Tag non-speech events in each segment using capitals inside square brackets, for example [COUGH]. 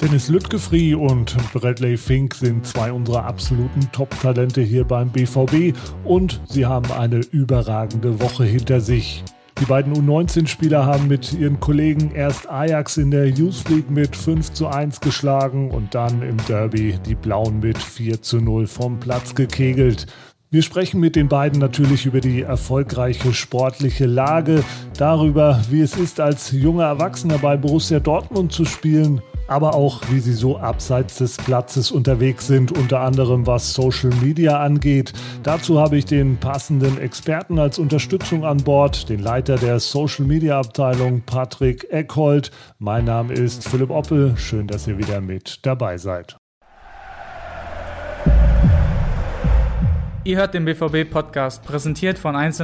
Dennis Lüttgefri und Bradley Fink sind zwei unserer absoluten Top-Talente hier beim BVB und sie haben eine überragende Woche hinter sich. Die beiden U19-Spieler haben mit ihren Kollegen erst Ajax in der Youth League mit 5 zu 1 geschlagen und dann im Derby die Blauen mit 4 zu 0 vom Platz gekegelt. Wir sprechen mit den beiden natürlich über die erfolgreiche sportliche Lage, darüber, wie es ist, als junger Erwachsener bei Borussia Dortmund zu spielen aber auch wie sie so abseits des Platzes unterwegs sind, unter anderem was Social Media angeht. Dazu habe ich den passenden Experten als Unterstützung an Bord, den Leiter der Social Media Abteilung Patrick Eckhold. Mein Name ist Philipp Oppel. Schön, dass ihr wieder mit dabei seid. Ihr hört den BVB Podcast, präsentiert von 1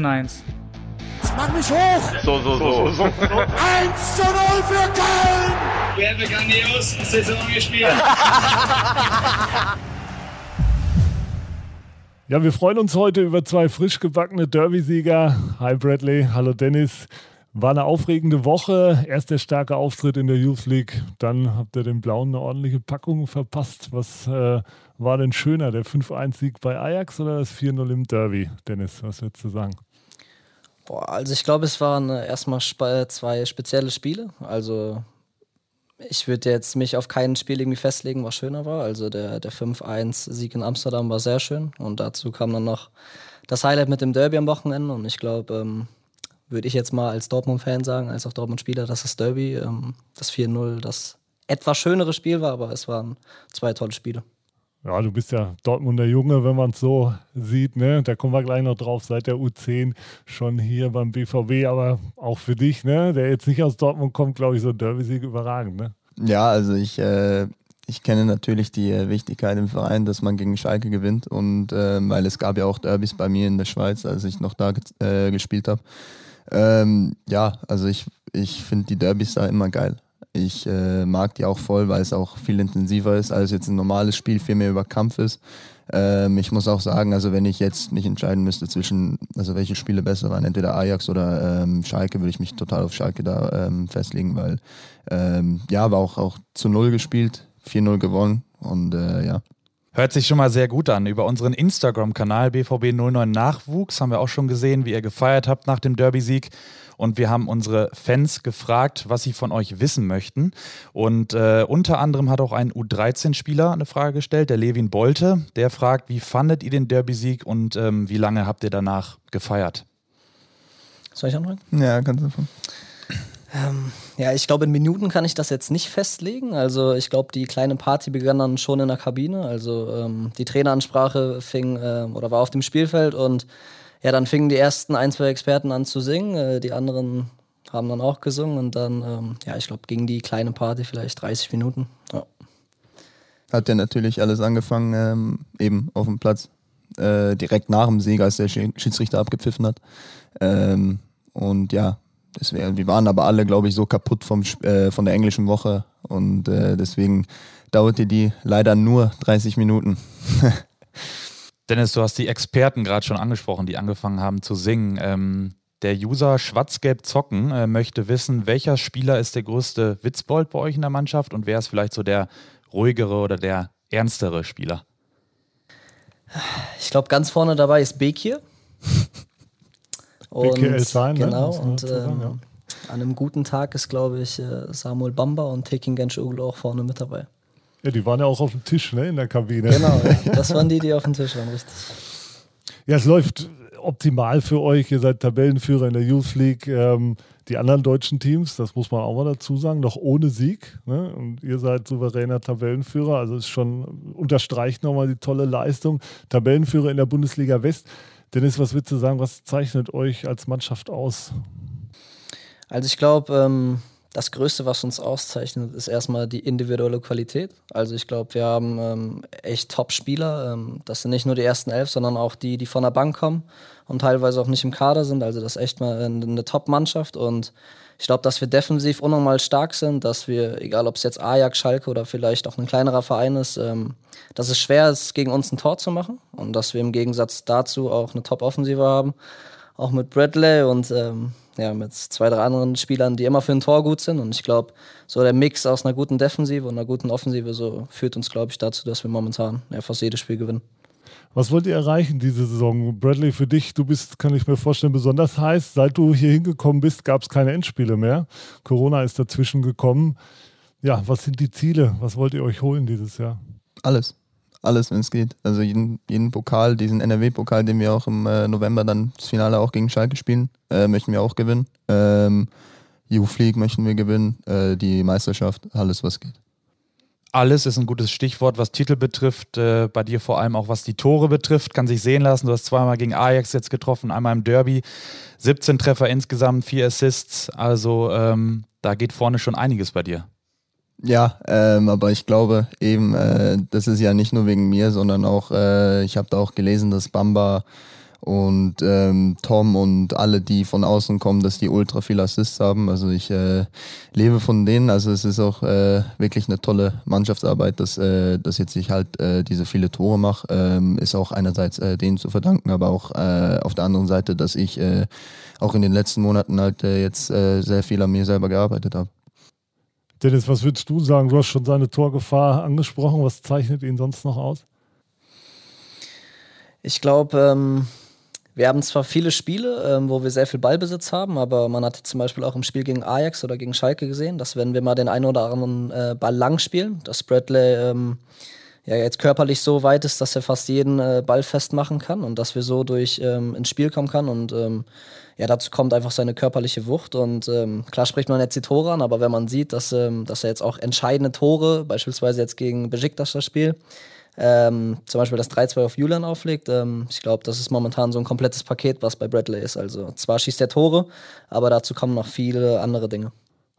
1. Mach mich hoch! So, so, so. so, so. 1 zu 0 für Köln! Wir haben grandios Saison gespielt. Ja, wir freuen uns heute über zwei frisch gebackene Derby-Sieger. Hi Bradley, hallo Dennis. War eine aufregende Woche. Erst der starke Auftritt in der Youth League. Dann habt ihr den Blauen eine ordentliche Packung verpasst. Was äh, war denn schöner, der 5-1-Sieg bei Ajax oder das 4-0 im Derby? Dennis, was würdest du sagen? Boah, also ich glaube, es waren äh, erstmal zwei spezielle Spiele. Also ich würde jetzt mich auf kein Spiel irgendwie festlegen, was schöner war. Also der, der 5-1-Sieg in Amsterdam war sehr schön. Und dazu kam dann noch das Highlight mit dem Derby am Wochenende. Und ich glaube, ähm, würde ich jetzt mal als Dortmund-Fan sagen, als auch Dortmund-Spieler, dass das Derby, ähm, das 4-0, das etwas schönere Spiel war, aber es waren zwei tolle Spiele. Ja, du bist ja Dortmunder Junge, wenn man es so sieht. Ne? Da kommen wir gleich noch drauf, seit der U10 schon hier beim BVB. Aber auch für dich, ne? der jetzt nicht aus Dortmund kommt, glaube ich, so ein Derby-Sieg überragend. Ne? Ja, also ich, äh, ich kenne natürlich die äh, Wichtigkeit im Verein, dass man gegen Schalke gewinnt. Und äh, weil es gab ja auch Derbys bei mir in der Schweiz, als ich noch da äh, gespielt habe. Ähm, ja, also ich, ich finde die Derbys da immer geil. Ich äh, mag die auch voll, weil es auch viel intensiver ist als jetzt ein normales Spiel, viel mehr über Kampf ist. Ähm, ich muss auch sagen, also wenn ich jetzt mich entscheiden müsste zwischen, also welche Spiele besser waren, entweder Ajax oder ähm, Schalke, würde ich mich total auf Schalke da ähm, festlegen, weil ähm, ja, war auch, auch zu Null gespielt, 4-0 gewonnen und äh, ja. Hört sich schon mal sehr gut an. Über unseren Instagram-Kanal BVB09 Nachwuchs haben wir auch schon gesehen, wie ihr gefeiert habt nach dem Derby-Sieg. Und wir haben unsere Fans gefragt, was sie von euch wissen möchten. Und äh, unter anderem hat auch ein U13-Spieler eine Frage gestellt, der Levin Bolte. Der fragt, wie fandet ihr den Derby-Sieg und ähm, wie lange habt ihr danach gefeiert? Soll ich anfangen? Ja, kannst du anfangen. Ähm, ja, ich glaube, in Minuten kann ich das jetzt nicht festlegen. Also ich glaube, die kleine Party begann dann schon in der Kabine. Also ähm, die Traineransprache fing äh, oder war auf dem Spielfeld und ja, dann fingen die ersten ein, zwei Experten an zu singen, äh, die anderen haben dann auch gesungen und dann, ähm, ja, ich glaube, ging die kleine Party vielleicht 30 Minuten. Ja. Hat ja natürlich alles angefangen, ähm, eben auf dem Platz, äh, direkt nach dem Sieg, als der Schiedsrichter abgepfiffen hat. Ähm, und ja, deswegen, wir waren aber alle, glaube ich, so kaputt vom, äh, von der englischen Woche und äh, deswegen dauerte die leider nur 30 Minuten. [LAUGHS] Dennis, du hast die Experten gerade schon angesprochen, die angefangen haben zu singen. Ähm, der User Schwarzgelb Zocken äh, möchte wissen, welcher Spieler ist der größte Witzbold bei euch in der Mannschaft und wer ist vielleicht so der ruhigere oder der ernstere Spieler? Ich glaube, ganz vorne dabei ist Bekir. Und Bekir sein, ne? genau, ne? und ähm, ja. an einem guten Tag ist, glaube ich, äh, Samuel Bamba und Tekin Genschoglu auch vorne mit dabei. Ja, die waren ja auch auf dem Tisch ne, in der Kabine. Genau, [LAUGHS] das waren die, die auf dem Tisch waren, richtig. Ja, es läuft optimal für euch. Ihr seid Tabellenführer in der Youth League. Ähm, die anderen deutschen Teams, das muss man auch mal dazu sagen, noch ohne Sieg. Ne? Und ihr seid souveräner Tabellenführer. Also es schon unterstreicht nochmal die tolle Leistung. Tabellenführer in der Bundesliga West. Dennis, was würdest du sagen, was zeichnet euch als Mannschaft aus? Also ich glaube, ähm, das Größte, was uns auszeichnet, ist erstmal die individuelle Qualität. Also ich glaube, wir haben ähm, echt Top-Spieler. Ähm, das sind nicht nur die ersten elf, sondern auch die, die von der Bank kommen und teilweise auch nicht im Kader sind. Also das ist echt mal eine, eine Top-Mannschaft. Und ich glaube, dass wir defensiv unnormal stark sind, dass wir, egal ob es jetzt Ajax, Schalke oder vielleicht auch ein kleinerer Verein ist, ähm, dass es schwer ist, gegen uns ein Tor zu machen. Und dass wir im Gegensatz dazu auch eine Top-Offensive haben. Auch mit Bradley und ähm, ja, mit zwei, drei anderen Spielern, die immer für ein Tor gut sind. Und ich glaube, so der Mix aus einer guten Defensive und einer guten Offensive so führt uns, glaube ich, dazu, dass wir momentan ja, fast jedes Spiel gewinnen. Was wollt ihr erreichen diese Saison? Bradley, für dich, du bist, kann ich mir vorstellen, besonders heiß. Seit du hier hingekommen bist, gab es keine Endspiele mehr. Corona ist dazwischen gekommen. Ja, was sind die Ziele? Was wollt ihr euch holen dieses Jahr? Alles. Alles, wenn es geht. Also jeden, jeden Pokal, diesen NRW-Pokal, den wir auch im äh, November dann das Finale auch gegen Schalke spielen, äh, möchten wir auch gewinnen. Ähm, Youth League möchten wir gewinnen. Äh, die Meisterschaft, alles was geht. Alles ist ein gutes Stichwort, was Titel betrifft. Äh, bei dir vor allem auch was die Tore betrifft. Kann sich sehen lassen. Du hast zweimal gegen Ajax jetzt getroffen, einmal im Derby. 17 Treffer insgesamt, vier Assists. Also ähm, da geht vorne schon einiges bei dir. Ja, ähm, aber ich glaube eben, äh, das ist ja nicht nur wegen mir, sondern auch, äh, ich habe da auch gelesen, dass Bamba und ähm, Tom und alle, die von außen kommen, dass die ultra viel Assists haben. Also ich äh, lebe von denen. Also es ist auch äh, wirklich eine tolle Mannschaftsarbeit, dass, äh, dass jetzt ich halt äh, diese viele Tore mache. Ähm, ist auch einerseits äh, denen zu verdanken, aber auch äh, auf der anderen Seite, dass ich äh, auch in den letzten Monaten halt äh, jetzt äh, sehr viel an mir selber gearbeitet habe. Dennis, was würdest du sagen? Du hast schon seine Torgefahr angesprochen. Was zeichnet ihn sonst noch aus? Ich glaube, ähm, wir haben zwar viele Spiele, ähm, wo wir sehr viel Ballbesitz haben, aber man hat zum Beispiel auch im Spiel gegen Ajax oder gegen Schalke gesehen, dass wenn wir mal den einen oder anderen äh, Ball lang spielen, dass Bradley ähm, ja jetzt körperlich so weit ist, dass er fast jeden äh, Ball festmachen kann und dass wir so durch ähm, ins Spiel kommen kann und ähm, ja, dazu kommt einfach seine körperliche Wucht und ähm, klar spricht man jetzt die Tore an, aber wenn man sieht, dass, ähm, dass er jetzt auch entscheidende Tore, beispielsweise jetzt gegen Besiktas das Spiel, ähm, zum Beispiel das 3-2 auf Julian auflegt, ähm, ich glaube, das ist momentan so ein komplettes Paket, was bei Bradley ist. Also zwar schießt er Tore, aber dazu kommen noch viele andere Dinge.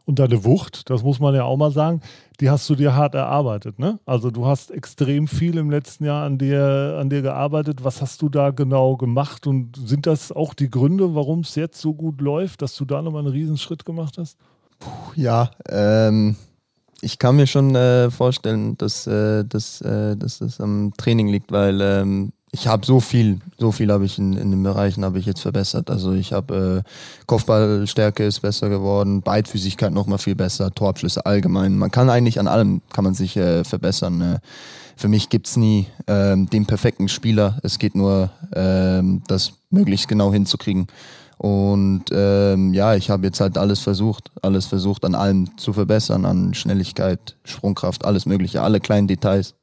Und deine Wucht, das muss man ja auch mal sagen, die hast du dir hart erarbeitet, ne? Also du hast extrem viel im letzten Jahr an dir, an dir gearbeitet. Was hast du da genau gemacht? Und sind das auch die Gründe, warum es jetzt so gut läuft, dass du da nochmal einen Riesenschritt gemacht hast? Puh, ja, ähm, ich kann mir schon äh, vorstellen, dass, äh, dass, äh, dass das am Training liegt, weil ähm, ich habe so viel, so viel habe ich in, in den Bereichen habe ich jetzt verbessert. Also ich habe äh, Kopfballstärke ist besser geworden, Beidfüßigkeit noch mal viel besser, Torabschlüsse allgemein. Man kann eigentlich an allem kann man sich äh, verbessern. Äh. Für mich gibt's nie ähm, den perfekten Spieler. Es geht nur, ähm, das möglichst genau hinzukriegen. Und ähm, ja, ich habe jetzt halt alles versucht, alles versucht an allem zu verbessern, an Schnelligkeit, Sprungkraft, alles Mögliche, alle kleinen Details.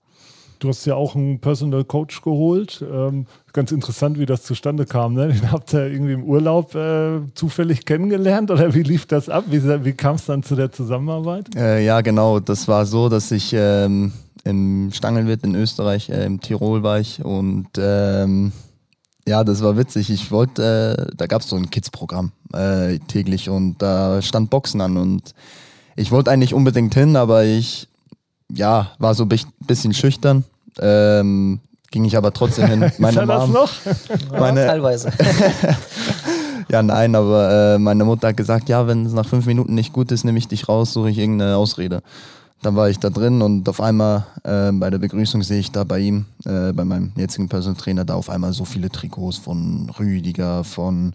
Du hast ja auch einen Personal Coach geholt. Ähm, ganz interessant, wie das zustande kam. Ne? Den habt ihr irgendwie im Urlaub äh, zufällig kennengelernt oder wie lief das ab? Wie, wie kam es dann zu der Zusammenarbeit? Äh, ja, genau. Das war so, dass ich ähm, im Stangelwirt in Österreich, äh, im Tirol war ich und ähm, ja, das war witzig. Ich wollte, äh, da gab es so ein Kids-Programm äh, täglich und da stand Boxen an und ich wollte eigentlich unbedingt hin, aber ich ja, war so ein bisschen schüchtern. Ähm, ging ich aber trotzdem hin. [LAUGHS] Meine Mom, das noch? [LAUGHS] Meine, ja, teilweise. [LAUGHS] ja, nein, aber äh, meine Mutter hat gesagt, ja, wenn es nach fünf Minuten nicht gut ist, nehme ich dich raus, suche ich irgendeine Ausrede. Dann war ich da drin und auf einmal äh, bei der Begrüßung sehe ich da bei ihm, äh, bei meinem jetzigen Personal Trainer, da auf einmal so viele Trikots von Rüdiger, von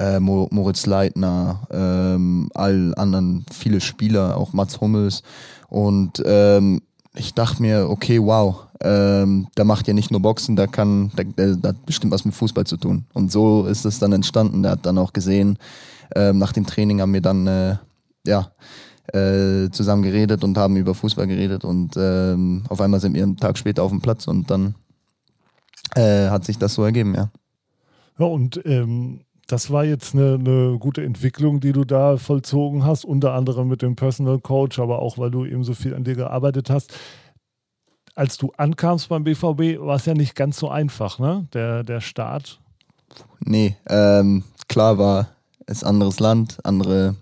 äh, Moritz Leitner, ähm, all anderen, viele Spieler, auch Mats Hummels. Und ähm, ich dachte mir, okay, wow, ähm, da macht ja nicht nur Boxen, da kann, da, da hat bestimmt was mit Fußball zu tun. Und so ist es dann entstanden. Der hat dann auch gesehen, ähm, nach dem Training haben wir dann, äh, ja, äh, zusammen geredet und haben über Fußball geredet und ähm, auf einmal sind wir einen Tag später auf dem Platz und dann äh, hat sich das so ergeben, ja. Ja, und ähm, das war jetzt eine, eine, gute Entwicklung, die du da vollzogen hast, unter anderem mit dem Personal Coach, aber auch weil du eben so viel an dir gearbeitet hast. Als du ankamst beim BVB, war es ja nicht ganz so einfach, ne? Der, der Start. Nee, ähm, klar war es anderes Land, andere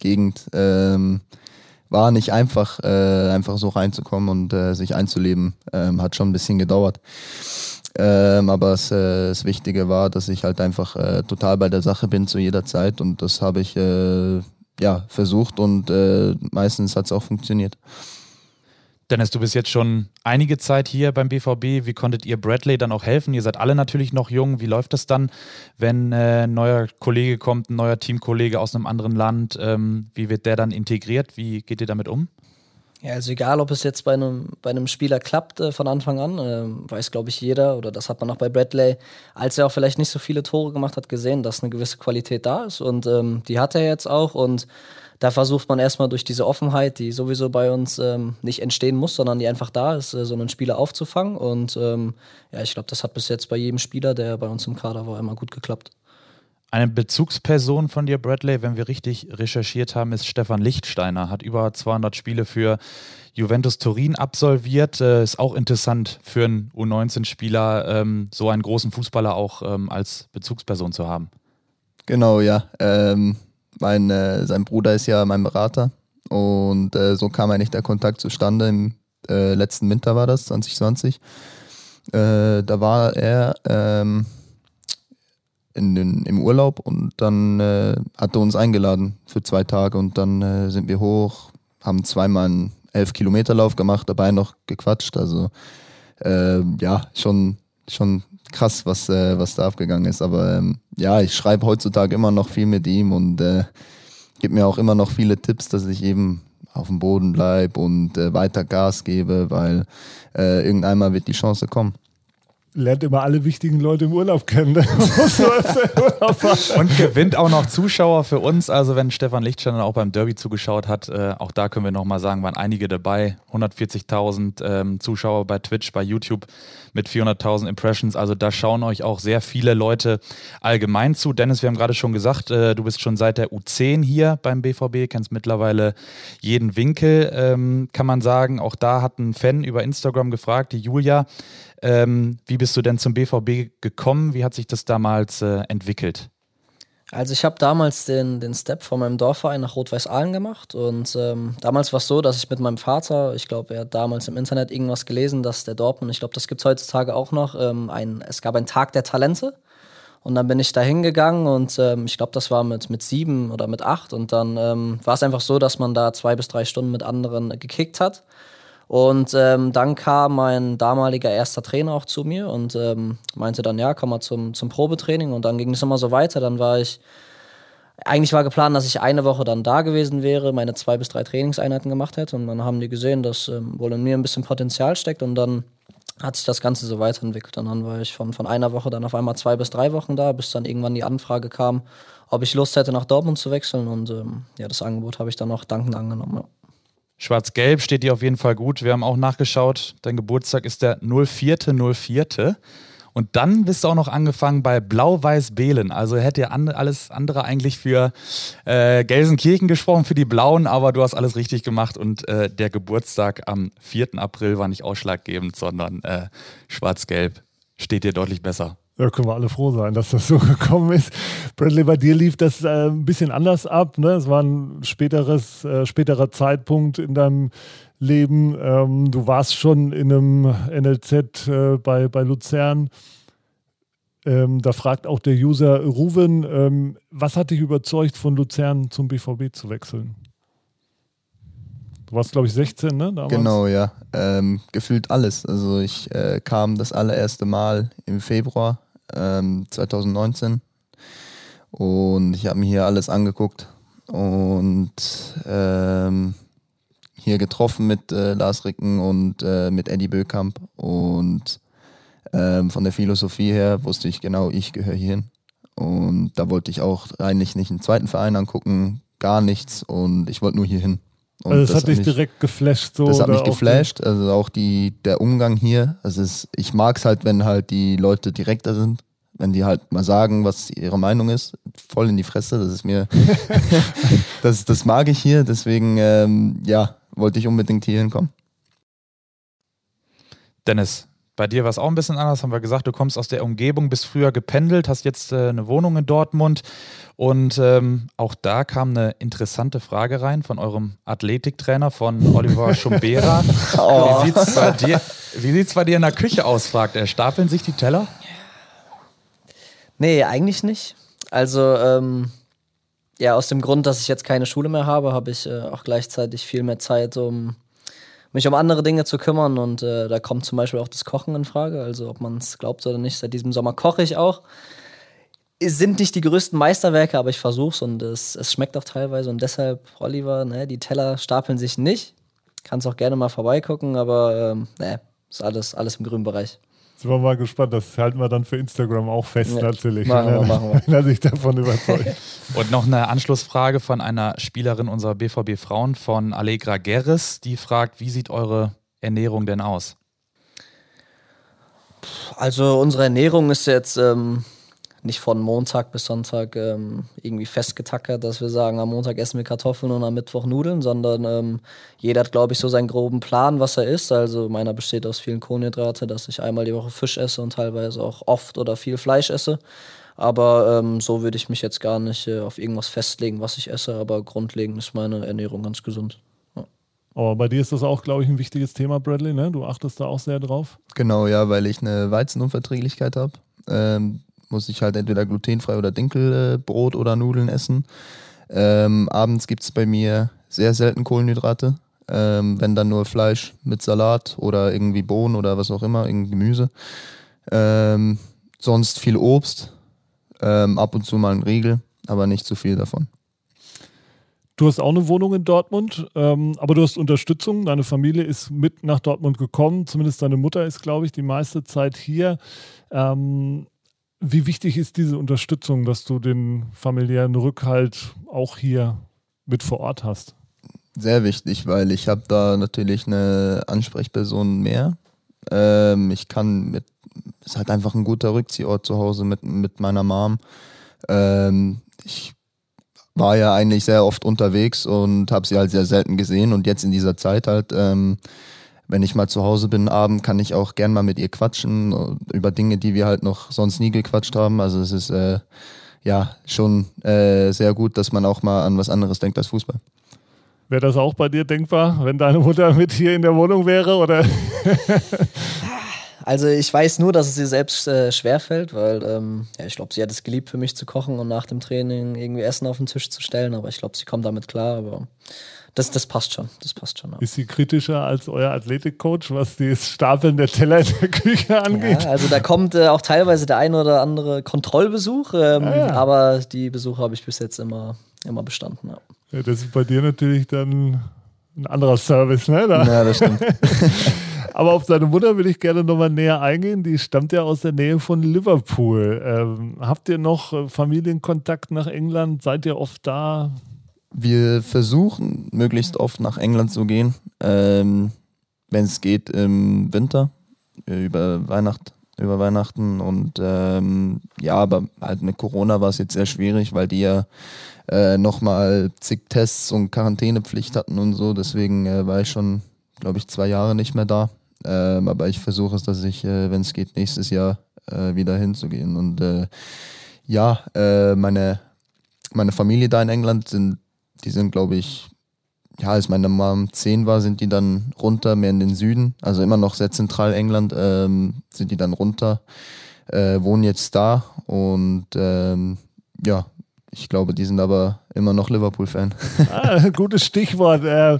Gegend. Ähm, war nicht einfach, äh, einfach so reinzukommen und äh, sich einzuleben. Ähm, hat schon ein bisschen gedauert. Ähm, aber das, äh, das Wichtige war, dass ich halt einfach äh, total bei der Sache bin zu jeder Zeit und das habe ich äh, ja versucht und äh, meistens hat es auch funktioniert. Dennis, du bist jetzt schon einige Zeit hier beim BVB. Wie konntet ihr Bradley dann auch helfen? Ihr seid alle natürlich noch jung. Wie läuft das dann, wenn äh, ein neuer Kollege kommt, ein neuer Teamkollege aus einem anderen Land? Ähm, wie wird der dann integriert? Wie geht ihr damit um? Ja, also egal, ob es jetzt bei einem, bei einem Spieler klappt äh, von Anfang an, äh, weiß, glaube ich, jeder, oder das hat man auch bei Bradley, als er auch vielleicht nicht so viele Tore gemacht hat, gesehen, dass eine gewisse Qualität da ist. Und ähm, die hat er jetzt auch. Und da versucht man erstmal durch diese Offenheit, die sowieso bei uns ähm, nicht entstehen muss, sondern die einfach da ist, äh, so einen Spieler aufzufangen. Und ähm, ja, ich glaube, das hat bis jetzt bei jedem Spieler, der bei uns im Kader war, immer gut geklappt. Eine Bezugsperson von dir, Bradley, wenn wir richtig recherchiert haben, ist Stefan Lichtsteiner. Hat über 200 Spiele für Juventus Turin absolviert. Äh, ist auch interessant für einen U19-Spieler, ähm, so einen großen Fußballer auch ähm, als Bezugsperson zu haben. Genau, ja. Ähm, mein, äh, sein Bruder ist ja mein Berater und äh, so kam eigentlich der Kontakt zustande. Im äh, letzten Winter war das, 2020. Äh, da war er ähm, in den, im Urlaub und dann äh, hat er uns eingeladen für zwei Tage und dann äh, sind wir hoch, haben zweimal einen 11 Kilometer Lauf gemacht, dabei noch gequatscht. Also äh, ja, schon, schon krass, was, äh, was da abgegangen ist. Aber ähm, ja, ich schreibe heutzutage immer noch viel mit ihm und äh, gebe mir auch immer noch viele Tipps, dass ich eben auf dem Boden bleibe und äh, weiter Gas gebe, weil äh, irgendeinmal wird die Chance kommen lernt immer alle wichtigen Leute im Urlaub kennen. [LAUGHS] Ne? [LAUGHS] und gewinnt auch noch Zuschauer für uns. Also wenn Stefan Lichtsteiner auch beim Derby zugeschaut hat, äh, auch da können wir nochmal sagen, waren einige dabei. 140.000 ähm, Zuschauer bei Twitch, bei YouTube mit 400.000 Impressions. Also da schauen euch auch sehr viele Leute allgemein zu. Dennis, wir haben gerade schon gesagt, äh, du bist schon seit der U10 hier beim BVB, kennst mittlerweile jeden Winkel, ähm, kann man sagen. Auch da hat ein Fan über Instagram gefragt, die Julia, ähm, wie bist du denn zum BVB gekommen? Wie hat sich das damals äh, entwickelt? Also ich habe damals den, den Step von meinem Dorfverein nach Rot-Weiß-Aalen gemacht und ähm, damals war es so, dass ich mit meinem Vater, ich glaube, er hat damals im Internet irgendwas gelesen, dass der Dortmund, ich glaube, das gibt es heutzutage auch noch, ähm, ein, es gab einen Tag der Talente und dann bin ich da hingegangen und ähm, ich glaube, das war mit, mit sieben oder mit acht und dann ähm, war es einfach so, dass man da zwei bis drei Stunden mit anderen gekickt hat und ähm, dann kam mein damaliger erster Trainer auch zu mir und ähm, meinte dann, ja, komm mal zum, zum Probetraining. Und dann ging es immer so weiter. Dann war ich, eigentlich war geplant, dass ich eine Woche dann da gewesen wäre, meine zwei bis drei Trainingseinheiten gemacht hätte. Und dann haben die gesehen, dass ähm, wohl in mir ein bisschen Potenzial steckt. Und dann hat sich das Ganze so weiterentwickelt. Und dann war ich von, von einer Woche dann auf einmal zwei bis drei Wochen da, bis dann irgendwann die Anfrage kam, ob ich Lust hätte, nach Dortmund zu wechseln. Und ähm, ja, das Angebot habe ich dann auch dankend angenommen. Ja. Schwarz-Gelb steht dir auf jeden Fall gut. Wir haben auch nachgeschaut. Dein Geburtstag ist der 04.04. Und dann bist du auch noch angefangen bei Blau-Weiß-Belen. Also hätte ja alles andere eigentlich für äh, Gelsenkirchen gesprochen, für die Blauen, aber du hast alles richtig gemacht und äh, der Geburtstag am 4. April war nicht ausschlaggebend, sondern äh, Schwarz-Gelb steht dir deutlich besser. Ja, können wir alle froh sein, dass das so [LAUGHS] gekommen ist. Bradley, bei dir lief das äh, ein bisschen anders ab. Ne? Es war ein späteres, äh, späterer Zeitpunkt in deinem Leben. Ähm, du warst schon in einem NLZ äh, bei, bei Luzern. Ähm, da fragt auch der User Ruven, ähm, was hat dich überzeugt, von Luzern zum BVB zu wechseln? Du warst, glaube ich, 16, ne? Damals? Genau, ja. Ähm, gefühlt alles. Also ich äh, kam das allererste Mal im Februar ähm, 2019 und ich habe mir hier alles angeguckt und ähm, hier getroffen mit äh, Lars Ricken und äh, mit Eddie Bökamp und ähm, von der Philosophie her wusste ich genau, ich gehöre hierhin. Und da wollte ich auch eigentlich nicht einen zweiten Verein angucken, gar nichts. Und ich wollte nur hierhin. Und also das, das hat dich direkt geflasht so. Das hat mich geflasht, also auch die, der Umgang hier. Also es, ich mag es halt, wenn halt die Leute direkter sind. Wenn die halt mal sagen, was ihre Meinung ist, voll in die Fresse, das ist mir, [LAUGHS] [LAUGHS] das, das mag ich hier, deswegen, ähm, ja, wollte ich unbedingt hier hinkommen. Dennis, bei dir war es auch ein bisschen anders, haben wir gesagt, du kommst aus der Umgebung, bist früher gependelt, hast jetzt äh, eine Wohnung in Dortmund und ähm, auch da kam eine interessante Frage rein von eurem Athletiktrainer, von Oliver [LAUGHS] Schumbera. oh. Wie sieht es bei, dir, bei dir in der Küche aus, fragt er. Stapeln sich die Teller? Nee, eigentlich nicht. Also, ähm, ja, aus dem Grund, dass ich jetzt keine Schule mehr habe, habe ich äh, auch gleichzeitig viel mehr Zeit, um mich um andere Dinge zu kümmern und äh, da kommt zum Beispiel auch das Kochen in Frage. Also ob man es glaubt oder nicht, seit diesem Sommer koche ich auch. Es sind nicht die größten Meisterwerke, aber ich versuche es und es, schmeckt auch teilweise und deshalb, Oliver, ne, die Teller stapeln sich nicht. Kannst auch gerne mal vorbeigucken, aber ähm, ne, ist alles, alles im grünen Bereich. Sind wir mal gespannt, das halten wir dann für Instagram auch fest ja, natürlich. Machen wir, machen wir. Wenn er sich davon überzeugt. [LAUGHS] Und noch eine Anschlussfrage von einer Spielerin unserer BVB Frauen von Allegra Gerres, die fragt, wie sieht eure Ernährung denn aus? Also unsere Ernährung ist jetzt ähm, nicht von Montag bis Sonntag ähm, irgendwie festgetackert, dass wir sagen, am Montag essen wir Kartoffeln und am Mittwoch Nudeln, sondern ähm, jeder hat, glaube ich, so seinen groben Plan, was er isst. Also meiner besteht aus vielen Kohlenhydrate, dass ich einmal die Woche Fisch esse und teilweise auch oft oder viel Fleisch esse. Aber ähm, so würde ich mich jetzt gar nicht äh, auf irgendwas festlegen, was ich esse. Aber grundlegend ist meine Ernährung ganz gesund. Aber bei dir ist das auch, glaube ich, ein wichtiges Thema, Bradley. Ne? Du achtest da auch sehr drauf. Genau, ja, weil ich eine Weizenunverträglichkeit habe. Ähm, muss ich halt entweder glutenfrei oder Dinkelbrot oder Nudeln essen. Ähm, abends gibt es bei mir sehr selten Kohlenhydrate. Ähm, wenn dann nur Fleisch mit Salat oder irgendwie Bohnen oder was auch immer, irgendwie Gemüse. Ähm, sonst viel Obst, ähm, ab und zu mal ein Riegel, aber nicht zu viel davon. Du hast auch eine Wohnung in Dortmund, ähm, aber du hast Unterstützung. Deine Familie ist mit nach Dortmund gekommen. Zumindest deine Mutter ist, glaube ich, die meiste Zeit hier. Ähm, wie wichtig ist diese Unterstützung, dass du den familiären Rückhalt auch hier mit vor Ort hast? Sehr wichtig, weil ich habe da natürlich eine Ansprechperson mehr. Ähm, ich kann mit, es ist halt einfach ein guter Rückziehort zu Hause mit, mit meiner Mom. Ähm, ich war ja eigentlich sehr oft unterwegs und habe sie halt sehr selten gesehen und jetzt in dieser Zeit halt ähm, wenn ich mal zu Hause bin, abend, kann ich auch gern mal mit ihr quatschen äh, über Dinge, die wir halt noch sonst nie gequatscht haben. Also es ist äh, ja schon äh, sehr gut, dass man auch mal an was anderes denkt als Fußball. Wäre das auch bei dir denkbar, wenn deine Mutter mit hier in der Wohnung wäre? Oder? [LAUGHS] also ich weiß nur, dass es ihr selbst äh, schwerfällt, weil ähm, ja, ich glaube, sie hat es geliebt, für mich zu kochen und nach dem Training irgendwie Essen auf den Tisch zu stellen. Aber ich glaube, sie kommt damit klar. Aber das, das passt schon. Das passt schon. Ja. Ist sie kritischer als euer Athletikcoach, was das Stapeln der Teller in der Küche angeht? Ja, also da kommt äh, auch teilweise der ein oder andere Kontrollbesuch, ähm, ah, ja. aber die Besuche habe ich bis jetzt immer, immer bestanden. Ja. ja. das ist bei dir natürlich dann ein anderer Service, ne? Da. Ja, das stimmt. [LAUGHS] Aber auf seine Mutter will ich gerne nochmal näher eingehen. Die stammt ja aus der Nähe von Liverpool. Ähm, habt ihr noch äh, Familienkontakt nach England? Seid ihr oft da? Wir versuchen möglichst oft nach England zu gehen, ähm, wenn es geht im Winter, äh, über Weihnacht, über Weihnachten und ähm, ja, aber halt mit Corona war es jetzt sehr schwierig, weil die ja äh, nochmal zig Tests und Quarantänepflicht hatten und so. Deswegen äh, war ich schon, glaube ich, zwei Jahre nicht mehr da. Ähm, aber ich versuche es, dass ich, äh, wenn es geht, nächstes Jahr äh, wieder hinzugehen. Und äh, ja, äh, meine, meine Familie da in England sind die sind, glaube ich, ja, als meine Mom zehn war, sind die dann runter, mehr in den Süden, also immer noch sehr zentral England, ähm, sind die dann runter, äh, wohnen jetzt da und ähm, ja, ich glaube, die sind aber immer noch Liverpool-Fan. [LAUGHS] Ah, gutes Stichwort. Äh,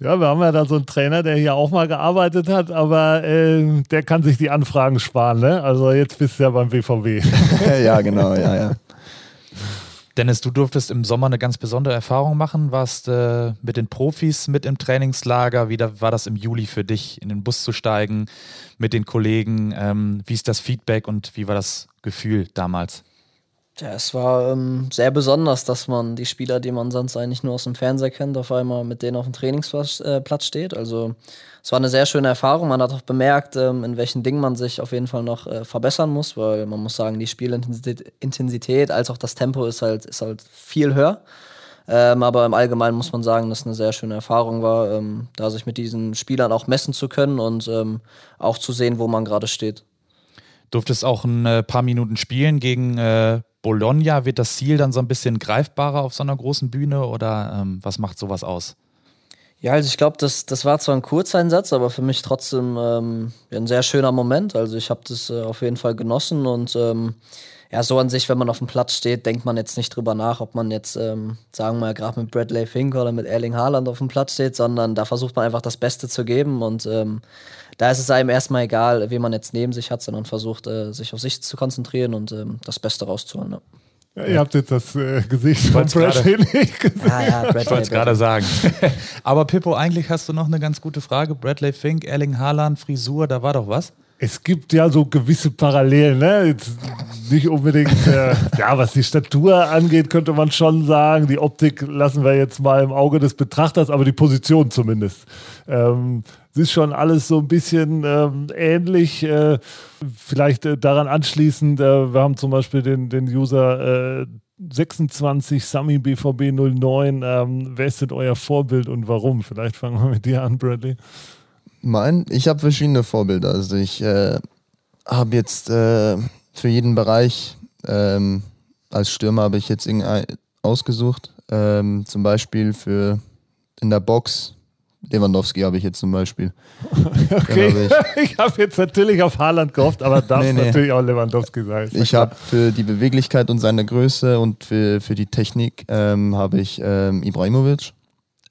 ja, wir haben ja da so einen Trainer, der hier auch mal gearbeitet hat, aber äh, der kann sich die Anfragen sparen. Ne? Also jetzt bist du ja beim BVB. [LAUGHS] ja, genau, ja, ja. Dennis, du durftest im Sommer eine ganz besondere Erfahrung machen, warst äh, mit den Profis mit im Trainingslager. Wie war das im Juli für dich, in den Bus zu steigen mit den Kollegen? Ähm, wie ist das Feedback und wie war das Gefühl damals? Ja, es war ähm, sehr besonders, dass man die Spieler, die man sonst eigentlich nur aus dem Fernseher kennt, auf einmal mit denen auf dem Trainingsplatz äh, steht. Also es war eine sehr schöne Erfahrung. Man hat auch bemerkt, ähm, in welchen Dingen man sich auf jeden Fall noch äh, verbessern muss, weil man muss sagen, die Spielintensität als auch das Tempo ist halt, ist halt viel höher. Ähm, aber im Allgemeinen muss man sagen, dass es eine sehr schöne Erfahrung war, ähm, da sich mit diesen Spielern auch messen zu können und ähm, auch zu sehen, wo man gerade steht. Durftest auch ein äh, paar Minuten spielen gegen äh, Bologna. Wird das Ziel dann so ein bisschen greifbarer auf so einer großen Bühne oder ähm, was macht sowas aus? Ja, also ich glaube, das, das war zwar ein Kurzeinsatz, aber für mich trotzdem ähm, ein sehr schöner Moment. Also ich habe das äh, auf jeden Fall genossen und ähm, ja, so an sich, wenn man auf dem Platz steht, denkt man jetzt nicht drüber nach, ob man jetzt, ähm, sagen wir mal, gerade mit Bradley Fink oder mit Erling Haaland auf dem Platz steht, sondern da versucht man einfach das Beste zu geben und ähm, da ist es einem erstmal egal, wen man jetzt neben sich hat, sondern versucht, äh, sich auf sich zu konzentrieren und ähm, das Beste rauszuholen. Ja. Ja, ihr habt jetzt das äh, Gesicht von Bradley nicht gesehen. Ja, ja, Bradley, ich wollte es gerade sagen. [LAUGHS] Aber Pippo, eigentlich hast du noch eine ganz gute Frage. Bradley Fink, Erling Haaland, Frisur, da war doch was? Es gibt ja so gewisse Parallelen, ne? Jetzt nicht unbedingt, äh, [LAUGHS] ja, was die Statur angeht, könnte man schon sagen. Die Optik lassen wir jetzt mal im Auge des Betrachters, aber die Position zumindest. Ähm, es ist schon alles so ein bisschen ähm, ähnlich. Äh, vielleicht äh, daran anschließend, äh, wir haben zum Beispiel den, den User 26 äh, Sami BVB 09. Ähm, wer ist denn euer Vorbild und warum? Vielleicht fangen wir mit dir an, Bradley. Mein, ich habe verschiedene Vorbilder. Also ich äh, habe jetzt äh, für jeden Bereich ähm, als Stürmer habe ich jetzt irgendein ausgesucht. Ähm, zum Beispiel für in der Box Lewandowski habe ich jetzt zum Beispiel. [LAUGHS] okay, [LAUGHS] hab ich, ich habe jetzt natürlich auf Haaland gehofft, aber darf nee, nee. natürlich auch Lewandowski sein. Ich habe für die Beweglichkeit und seine Größe und für, für die Technik ähm, habe ich ähm, Ibrahimovic.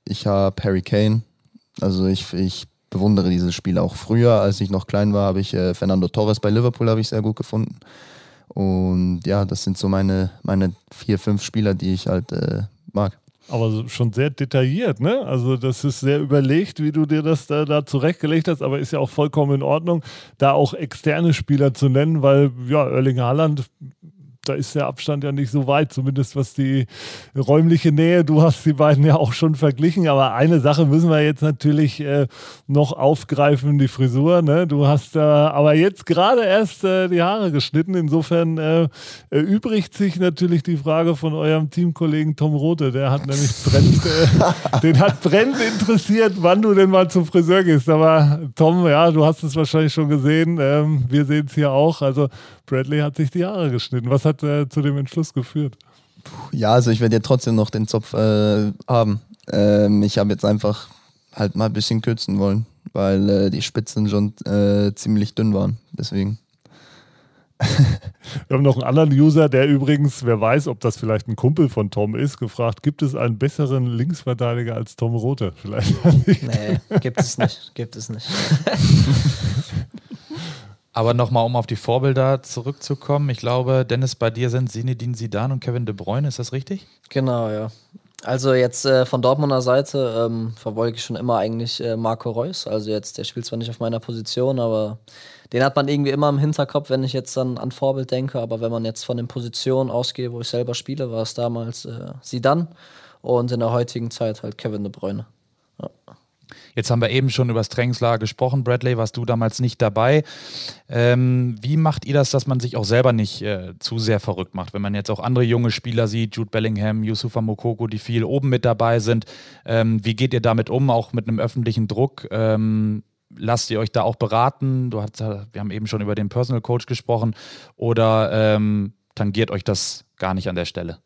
Ich habe Harry Kane. Also ich, ich bewundere dieses Spiel auch. Früher, als ich noch klein war, habe ich äh, Fernando Torres bei Liverpool habe ich sehr gut gefunden. Und ja, das sind so meine, meine vier, fünf Spieler, die ich halt äh, mag. Aber schon sehr detailliert, ne? Also das ist sehr überlegt, wie du dir das da, da, zurechtgelegt hast, aber ist ja auch vollkommen in Ordnung, da auch externe Spieler zu nennen, weil ja, Erling Haaland da ist der Abstand ja nicht so weit, zumindest was die räumliche Nähe. Du hast die beiden ja auch schon verglichen, aber eine Sache müssen wir jetzt natürlich äh, noch aufgreifen, die Frisur. Ne? Du hast äh, aber jetzt gerade erst äh, die Haare geschnitten. Insofern äh, erübrigt sich natürlich die Frage von eurem Teamkollegen Tom Rote. Der hat nämlich brennend, äh, [LAUGHS] den hat brennend interessiert, wann du denn mal zum Friseur gehst. Aber Tom, ja, du hast es wahrscheinlich schon gesehen. Ähm, wir sehen es hier auch. Also Bradley hat sich die Haare geschnitten. Was hat äh, zu dem Entschluss geführt? Ja, also ich werde ja trotzdem noch den Zopf äh, haben. Ähm, ich habe jetzt einfach halt mal ein bisschen kürzen wollen, weil äh, die Spitzen schon äh, ziemlich dünn waren. Deswegen. [LAUGHS] Wir haben noch einen anderen User, der übrigens, wer weiß, ob das vielleicht ein Kumpel von Tom ist, gefragt, gibt es einen besseren Linksverteidiger als Tom Rote? Vielleicht nicht. Nee, gibt es nicht. Gibt es nicht. [LAUGHS] Aber nochmal, um auf die Vorbilder zurückzukommen. Ich glaube, Dennis, bei dir sind Zinedine Zidane und Kevin De Bruyne. Ist das richtig? Genau, ja. Also jetzt äh, von Dortmunder Seite ähm, verfolge ich schon immer eigentlich äh, Marco Reus. Also jetzt, der spielt zwar nicht auf meiner Position, aber den hat man irgendwie immer im Hinterkopf, wenn ich jetzt dann an Vorbild denke. Aber wenn man jetzt von den Positionen ausgehe, wo ich selber spiele, war es damals äh, Zidane und in der heutigen Zeit halt Kevin De Bruyne. Ja. Jetzt haben wir eben schon über das Trainingslager gesprochen. Bradley, warst du damals nicht dabei. Ähm, wie macht ihr das, dass man sich auch selber nicht äh, zu sehr verrückt macht? Wenn man jetzt auch andere junge Spieler sieht, Jude Bellingham, Yusufa Mokoko, die viel oben mit dabei sind. Ähm, wie geht ihr damit um, auch mit einem öffentlichen Druck? Ähm, lasst ihr euch da auch beraten? Du hast, wir haben eben schon über den Personal Coach gesprochen. Oder ähm, tangiert euch das gar nicht an der Stelle?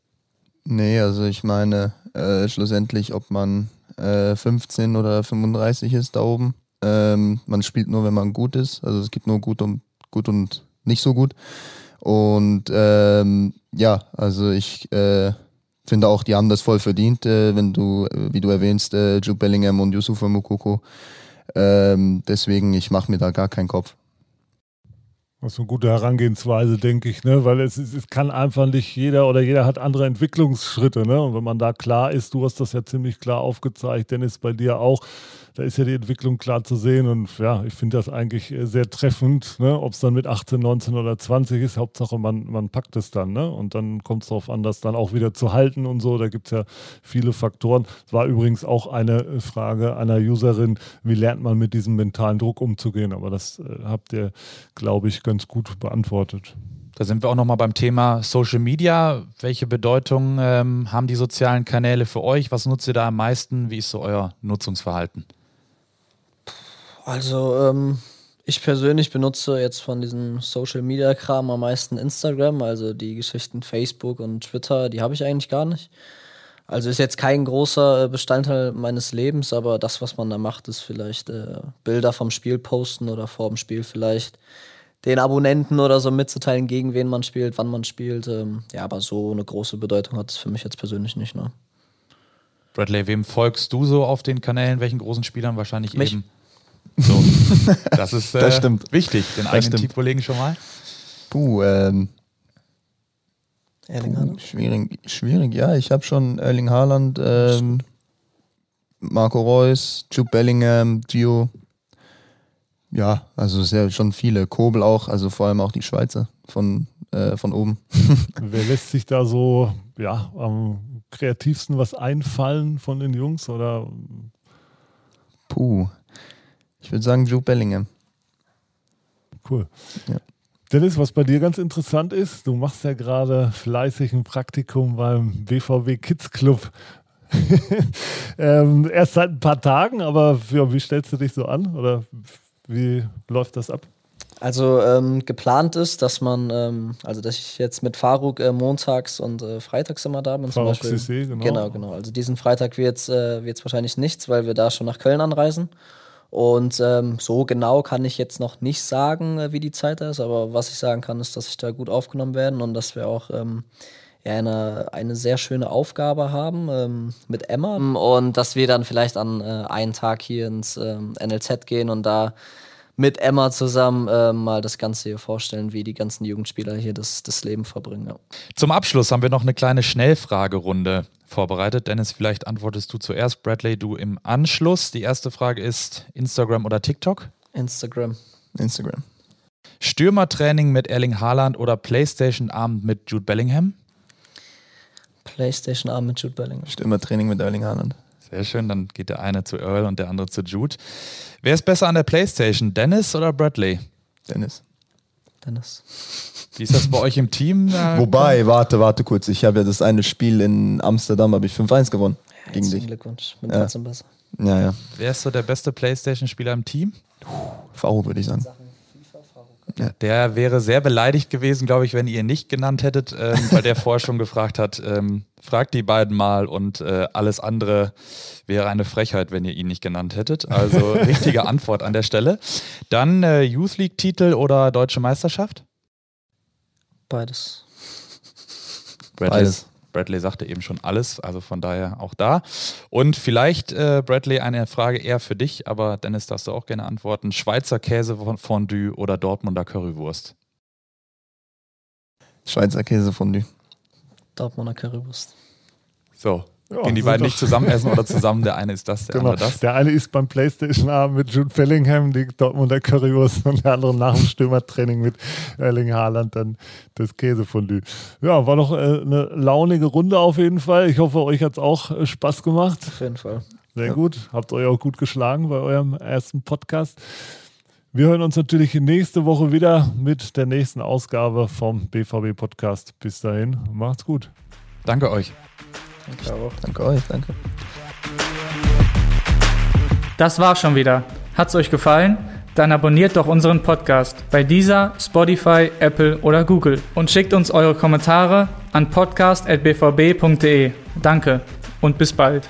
Nee, also ich meine, äh, schlussendlich, ob man äh, 15 oder 35 ist da oben. Ähm, man spielt nur, wenn man gut ist. Also es gibt nur gut und gut und nicht so gut. Und ähm, ja, also ich äh, finde auch, die haben das voll verdient, äh, wenn du, wie du erwähnst, äh, Jude Bellingham und Yusufa Mukoko. Ähm, deswegen, ich mache mir da gar keinen Kopf. Das ist eine gute Herangehensweise, denke ich, ne? weil es, es, kann einfach nicht jeder oder jeder hat andere Entwicklungsschritte. Ne? Und wenn man da klar ist, du hast das ja ziemlich klar aufgezeigt, Dennis bei dir auch, da ist ja die Entwicklung klar zu sehen. Und ja, ich finde das eigentlich äh, sehr treffend, ne? ob es dann mit 18, 19 oder 20 ist. Hauptsache, man, man packt es dann. Ne? Und dann kommt es darauf an, das dann auch wieder zu halten und so. Da gibt es ja viele Faktoren. Es war übrigens auch eine äh, Frage einer Userin, wie lernt man mit diesem mentalen Druck umzugehen? Aber das äh, habt ihr, glaube ich, ganz gut beantwortet. Da sind wir auch nochmal beim Thema Social Media. Welche Bedeutung ähm, haben die sozialen Kanäle für euch? Was nutzt ihr da am meisten? Wie ist so euer Nutzungsverhalten? Also, ähm, ich persönlich benutze jetzt von diesem Social Media Kram am meisten Instagram, also die Geschichten Facebook und Twitter, die habe ich eigentlich gar nicht. Also ist jetzt kein großer äh, Bestandteil meines Lebens, aber das, was man da macht, ist vielleicht äh, Bilder vom Spiel posten oder vor dem Spiel vielleicht den Abonnenten oder so mitzuteilen, gegen wen man spielt, wann man spielt. Ähm, ja, aber so eine große Bedeutung hat es für mich jetzt persönlich nicht. Ne? Bradley, wem folgst du so auf den Kanälen? Welchen großen Spielern wahrscheinlich Mich. eben? So, [LAUGHS] das ist äh, Das stimmt. wichtig, den Das eigenen. Teamkollegen schon mal. Puh, ähm, Erling Haaland? schwierig, schwierig. Ja, ich habe schon Erling Haaland, ähm, Marco Reus, Jude Bellingham, Gio. Ja, also sehr schon viele. Kobel auch, also vor allem auch die Schweizer von, äh, von oben. [LAUGHS] Wer lässt sich da so ja, am kreativsten was einfallen von den Jungs? Oder Puh. Ich würde sagen Jude Bellingham. cool. Ja. Dennis, was bei dir ganz interessant ist, du machst ja gerade fleißig ein Praktikum beim BVB Kids Club. [LAUGHS] ähm, erst seit ein paar Tagen, aber ja, wie stellst du dich so an? Oder wie läuft das ab? Also ähm, geplant ist, dass man, ähm, also dass ich jetzt mit Faruk äh, montags und äh, freitags immer da bin. zum Faruk Beispiel. Cissé, genau. Genau, genau. Also diesen Freitag wird es äh, wird's wahrscheinlich nichts, weil wir da schon nach Köln anreisen. Und ähm, so genau kann ich jetzt noch nicht sagen, äh, wie die Zeit da ist, aber was ich sagen kann, ist, dass ich da gut aufgenommen werden und dass wir auch ähm, ja, eine, eine sehr schöne Aufgabe haben ähm, mit Emma und dass wir dann vielleicht an äh, einen Tag hier ins ähm, NLZ gehen und da mit Emma zusammen äh, mal das Ganze hier vorstellen, wie die ganzen Jugendspieler hier das, das Leben verbringen. Ja. Zum Abschluss haben wir noch eine kleine Schnellfragerunde vorbereitet. Dennis, vielleicht antwortest du zuerst, Bradley, du im Anschluss. Die erste Frage ist Instagram oder TikTok? Instagram. Instagram. Stürmertraining mit Erling Haaland oder Playstation-Abend mit Jude Bellingham? Playstation Arm mit Jude Bellingham. Stürmertraining mit Erling Haaland. Sehr schön, dann geht der eine zu Earl und der andere zu Jude. Wer ist besser an der Playstation, Dennis oder Bradley? Dennis. Dennis. Wie ist das bei euch im Team? Wobei, warte, warte kurz. Ich habe ja das eine Spiel in Amsterdam, habe ich 5-1 gewonnen. Gegen Herzlichen dich. Glückwunsch. Bin Ja. trotzdem besser. Ja, ja. Wer ist so der beste Playstation-Spieler im Team? Faruk würde ich sagen. Der wäre sehr beleidigt gewesen, glaube ich, wenn ihr ihn nicht genannt hättet, ähm, weil der [LAUGHS] vorher schon gefragt hat, ähm, fragt die beiden mal und äh, alles andere wäre eine Frechheit, wenn ihr ihn nicht genannt hättet. Also [LAUGHS] richtige Antwort an der Stelle. Dann äh, Youth League-Titel oder Deutsche Meisterschaft? Beides. Beides. Bradley sagte eben schon alles, also von daher auch da. Und vielleicht, äh, Bradley, eine Frage eher für dich, aber Dennis darfst du auch gerne antworten. Schweizer Käse Fondue oder Dortmunder Currywurst? Schweizer Käsefondue. Dortmunder Currywurst. So. Ja, Gehen die beiden nicht zusammen essen oder [LAUGHS] zusammen? Der eine ist das, der Genau. andere das. Der eine ist beim Playstation-Abend mit Jude Bellingham, die Dortmunder Currywurst und der andere nach dem Stürmertraining mit Erling Haaland dann das Käsefondue. Ja, war doch äh, eine launige Runde auf jeden Fall. Ich hoffe, euch hat es auch äh, Spaß gemacht. Auf jeden Fall. Sehr gut. Habt euch auch gut geschlagen bei eurem ersten Podcast. Wir hören uns natürlich nächste Woche wieder mit der nächsten Ausgabe vom BVB Podcast. Bis dahin, macht's gut. Danke euch. Danke auch. Danke euch, danke. Das war's schon wieder. Hat's euch gefallen? Dann abonniert doch unseren Podcast bei dieser, Spotify, Apple oder Google und schickt uns eure Kommentare an podcast.bvb.de. Danke und bis bald.